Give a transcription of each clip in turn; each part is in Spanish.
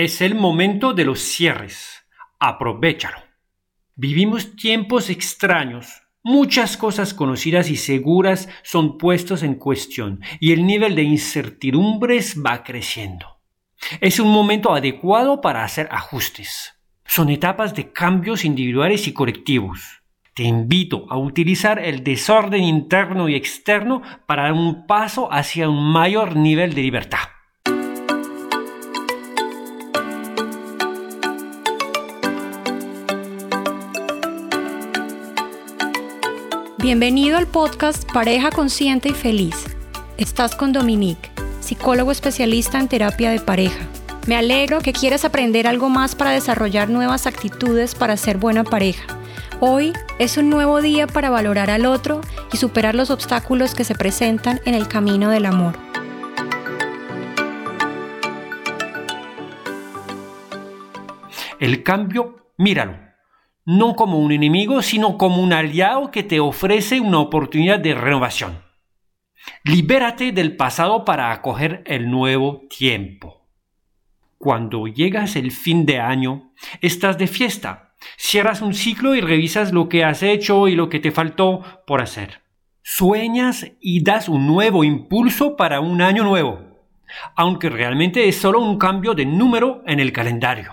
Es el momento de los cierres. Aprovechalo. Vivimos tiempos extraños. Muchas cosas conocidas y seguras son puestos en cuestión y el nivel de incertidumbres va creciendo. Es un momento adecuado para hacer ajustes. Son etapas de cambios individuales y colectivos. Te invito a utilizar el desorden interno y externo para dar un paso hacia un mayor nivel de libertad. Bienvenido al podcast Pareja Consciente y Feliz. Estás con Dominique, psicólogo especialista en terapia de pareja. Me alegro que quieras aprender algo más para desarrollar nuevas actitudes para ser buena pareja. Hoy es un nuevo día para valorar al otro y superar los obstáculos que se presentan en el camino del amor. El cambio, míralo no como un enemigo, sino como un aliado que te ofrece una oportunidad de renovación. Libérate del pasado para acoger el nuevo tiempo. Cuando llegas el fin de año, estás de fiesta, cierras un ciclo y revisas lo que has hecho y lo que te faltó por hacer. Sueñas y das un nuevo impulso para un año nuevo, aunque realmente es solo un cambio de número en el calendario.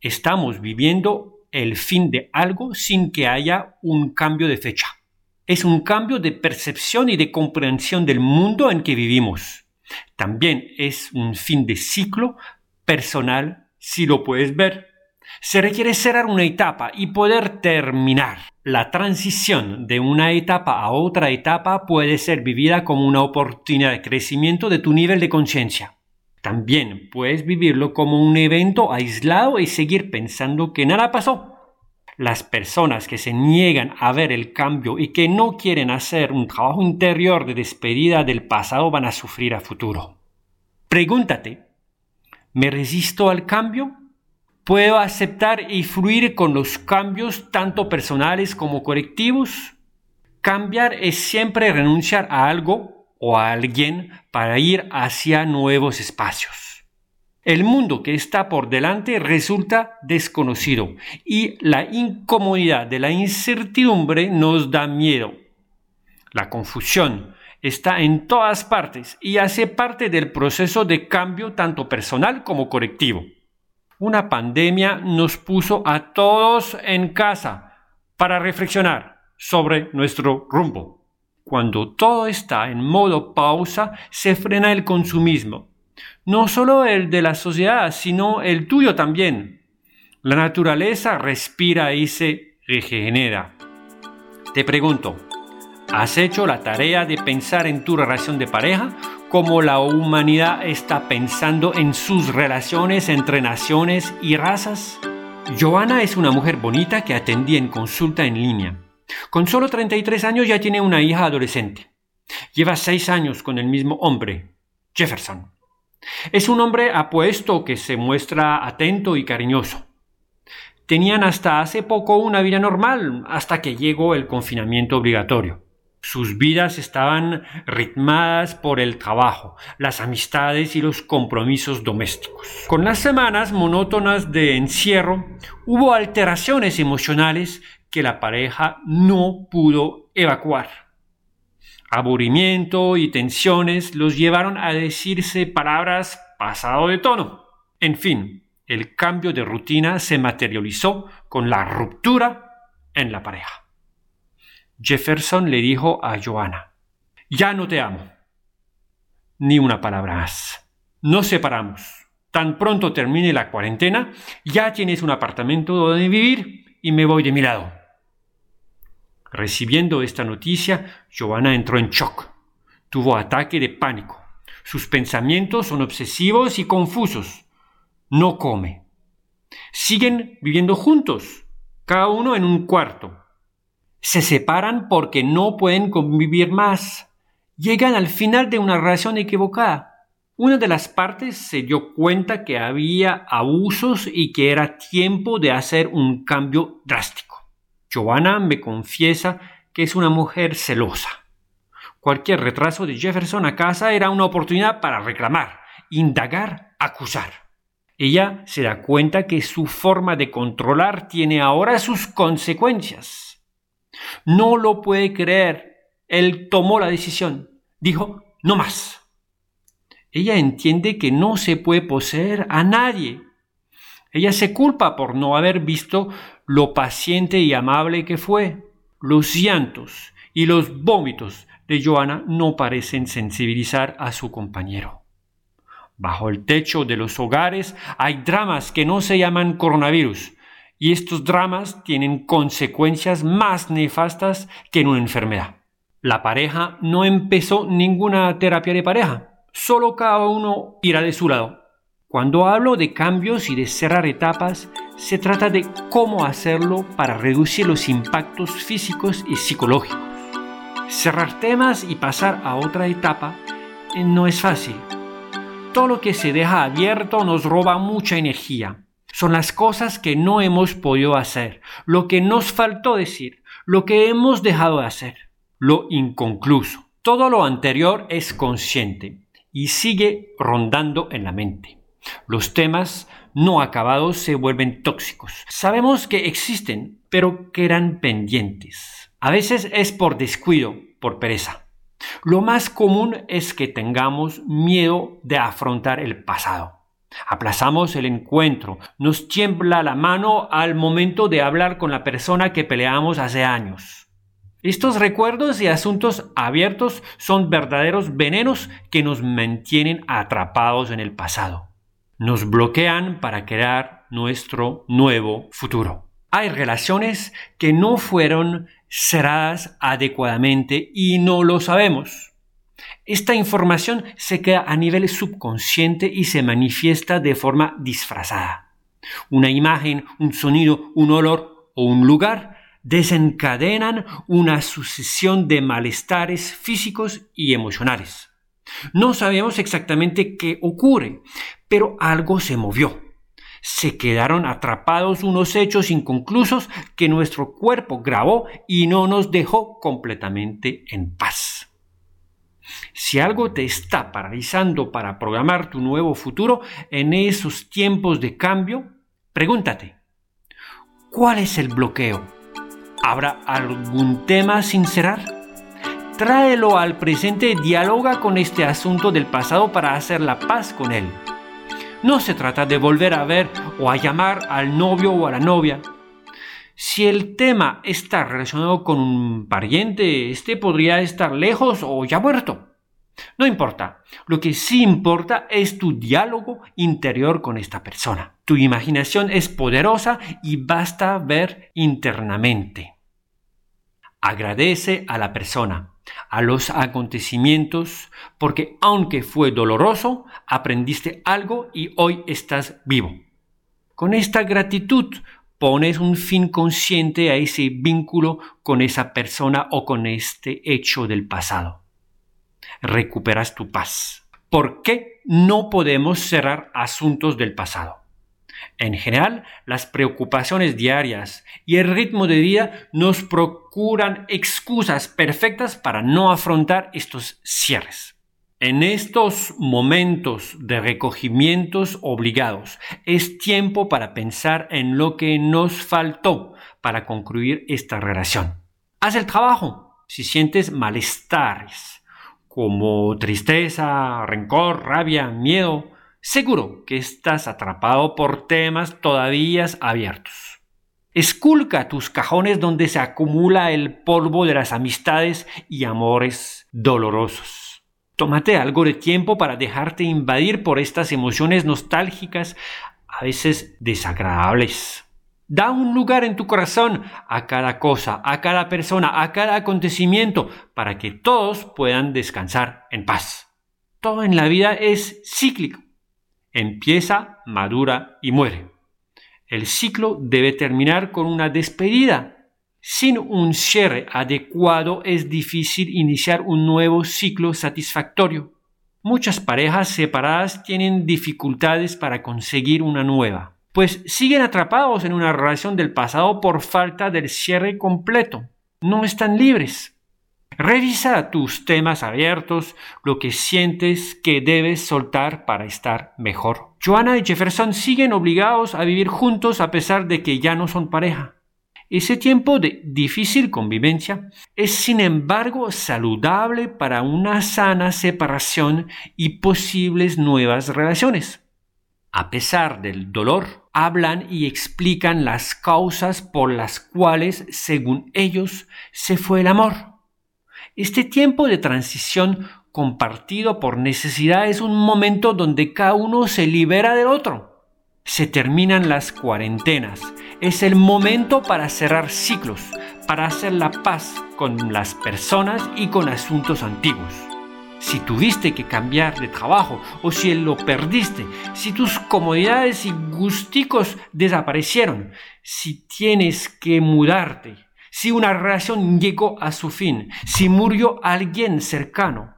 Estamos viviendo el fin de algo sin que haya un cambio de fecha. Es un cambio de percepción y de comprensión del mundo en que vivimos. También es un fin de ciclo personal, si lo puedes ver. Se requiere cerrar una etapa y poder terminar. La transición de una etapa a otra etapa puede ser vivida como una oportunidad de crecimiento de tu nivel de conciencia. También puedes vivirlo como un evento aislado y seguir pensando que nada pasó. Las personas que se niegan a ver el cambio y que no quieren hacer un trabajo interior de despedida del pasado van a sufrir a futuro. Pregúntate, ¿me resisto al cambio? ¿Puedo aceptar y fluir con los cambios tanto personales como colectivos? Cambiar es siempre renunciar a algo o a alguien para ir hacia nuevos espacios. El mundo que está por delante resulta desconocido y la incomodidad de la incertidumbre nos da miedo. La confusión está en todas partes y hace parte del proceso de cambio tanto personal como colectivo. Una pandemia nos puso a todos en casa para reflexionar sobre nuestro rumbo. Cuando todo está en modo pausa, se frena el consumismo. No solo el de la sociedad, sino el tuyo también. La naturaleza respira y se regenera. Te pregunto, ¿has hecho la tarea de pensar en tu relación de pareja como la humanidad está pensando en sus relaciones entre naciones y razas? Joana es una mujer bonita que atendí en consulta en línea. Con solo 33 años ya tiene una hija adolescente. Lleva seis años con el mismo hombre, Jefferson. Es un hombre apuesto que se muestra atento y cariñoso. Tenían hasta hace poco una vida normal, hasta que llegó el confinamiento obligatorio. Sus vidas estaban ritmadas por el trabajo, las amistades y los compromisos domésticos. Con las semanas monótonas de encierro, hubo alteraciones emocionales que la pareja no pudo evacuar. Aburrimiento y tensiones los llevaron a decirse palabras pasado de tono. En fin, el cambio de rutina se materializó con la ruptura en la pareja. Jefferson le dijo a Joanna, ya no te amo. Ni una palabra más. Nos separamos. Tan pronto termine la cuarentena, ya tienes un apartamento donde vivir y me voy de mi lado. Recibiendo esta noticia, Joanna entró en shock. Tuvo ataque de pánico. Sus pensamientos son obsesivos y confusos. No come. Siguen viviendo juntos, cada uno en un cuarto. Se separan porque no pueden convivir más. Llegan al final de una relación equivocada. Una de las partes se dio cuenta que había abusos y que era tiempo de hacer un cambio drástico. Joanna me confiesa que es una mujer celosa. Cualquier retraso de Jefferson a casa era una oportunidad para reclamar, indagar, acusar. Ella se da cuenta que su forma de controlar tiene ahora sus consecuencias. No lo puede creer. Él tomó la decisión. Dijo, no más. Ella entiende que no se puede poseer a nadie. Ella se culpa por no haber visto lo paciente y amable que fue. Los llantos y los vómitos de Joana no parecen sensibilizar a su compañero. Bajo el techo de los hogares hay dramas que no se llaman coronavirus, y estos dramas tienen consecuencias más nefastas que en una enfermedad. La pareja no empezó ninguna terapia de pareja, solo cada uno irá de su lado. Cuando hablo de cambios y de cerrar etapas, se trata de cómo hacerlo para reducir los impactos físicos y psicológicos. Cerrar temas y pasar a otra etapa eh, no es fácil todo lo que se deja abierto nos roba mucha energía. Son las cosas que no hemos podido hacer, lo que nos faltó decir, lo que hemos dejado de hacer, lo inconcluso. Todo lo anterior es consciente y sigue rondando en la mente. Los temas no acabados se vuelven tóxicos. Sabemos que existen, pero quedan pendientes. A veces es por descuido, por pereza. Lo más común es que tengamos miedo de afrontar el pasado. Aplazamos el encuentro, nos tiembla la mano al momento de hablar con la persona que peleamos hace años. Estos recuerdos y asuntos abiertos son verdaderos venenos que nos mantienen atrapados en el pasado. Nos bloquean para crear nuestro nuevo futuro. Hay relaciones que no fueron cerradas adecuadamente y no lo sabemos. Esta información se queda a nivel subconsciente y se manifiesta de forma disfrazada. Una imagen, un sonido, un olor o un lugar desencadenan una sucesión de malestares físicos y emocionales. No sabemos exactamente qué ocurre, pero algo se movió se quedaron atrapados unos hechos inconclusos que nuestro cuerpo grabó y no nos dejó completamente en paz. Si algo te está paralizando para programar tu nuevo futuro en esos tiempos de cambio, pregúntate, ¿cuál es el bloqueo? ¿Habrá algún tema sin cerrar? Tráelo al presente dialoga con este asunto del pasado para hacer la paz con él. No se trata de volver a ver o a llamar al novio o a la novia. Si el tema está relacionado con un pariente, este podría estar lejos o ya muerto. No importa. Lo que sí importa es tu diálogo interior con esta persona. Tu imaginación es poderosa y basta ver internamente. Agradece a la persona a los acontecimientos, porque aunque fue doloroso, aprendiste algo y hoy estás vivo. Con esta gratitud pones un fin consciente a ese vínculo con esa persona o con este hecho del pasado. Recuperas tu paz. ¿Por qué no podemos cerrar asuntos del pasado? En general, las preocupaciones diarias y el ritmo de vida nos procuran excusas perfectas para no afrontar estos cierres. En estos momentos de recogimientos obligados es tiempo para pensar en lo que nos faltó para concluir esta relación. Haz el trabajo si sientes malestares como tristeza, rencor, rabia, miedo, Seguro que estás atrapado por temas todavía abiertos. Esculca tus cajones donde se acumula el polvo de las amistades y amores dolorosos. Tómate algo de tiempo para dejarte invadir por estas emociones nostálgicas, a veces desagradables. Da un lugar en tu corazón a cada cosa, a cada persona, a cada acontecimiento, para que todos puedan descansar en paz. Todo en la vida es cíclico empieza, madura y muere. El ciclo debe terminar con una despedida. Sin un cierre adecuado es difícil iniciar un nuevo ciclo satisfactorio. Muchas parejas separadas tienen dificultades para conseguir una nueva, pues siguen atrapados en una relación del pasado por falta del cierre completo. No están libres. Revisa tus temas abiertos, lo que sientes que debes soltar para estar mejor Joanna y Jefferson siguen obligados a vivir juntos a pesar de que ya no son pareja. Ese tiempo de difícil convivencia es sin embargo saludable para una sana separación y posibles nuevas relaciones. A pesar del dolor, hablan y explican las causas por las cuales, según ellos, se fue el amor. Este tiempo de transición compartido por necesidad es un momento donde cada uno se libera del otro. Se terminan las cuarentenas. Es el momento para cerrar ciclos, para hacer la paz con las personas y con asuntos antiguos. Si tuviste que cambiar de trabajo o si lo perdiste, si tus comodidades y gusticos desaparecieron, si tienes que mudarte, si una relación llegó a su fin, si murió alguien cercano,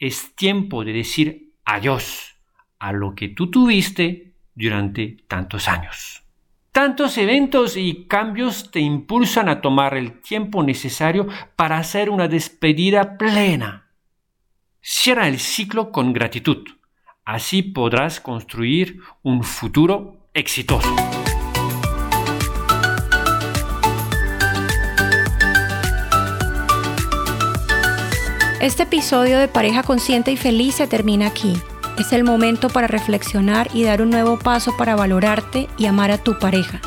es tiempo de decir adiós a lo que tú tuviste durante tantos años. Tantos eventos y cambios te impulsan a tomar el tiempo necesario para hacer una despedida plena. Cierra el ciclo con gratitud. Así podrás construir un futuro exitoso. Este episodio de Pareja Consciente y Feliz se termina aquí. Es el momento para reflexionar y dar un nuevo paso para valorarte y amar a tu pareja.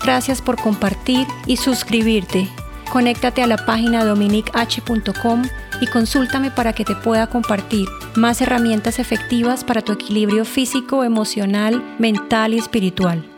Gracias por compartir y suscribirte. Conéctate a la página dominich.com y consúltame para que te pueda compartir más herramientas efectivas para tu equilibrio físico, emocional, mental y espiritual.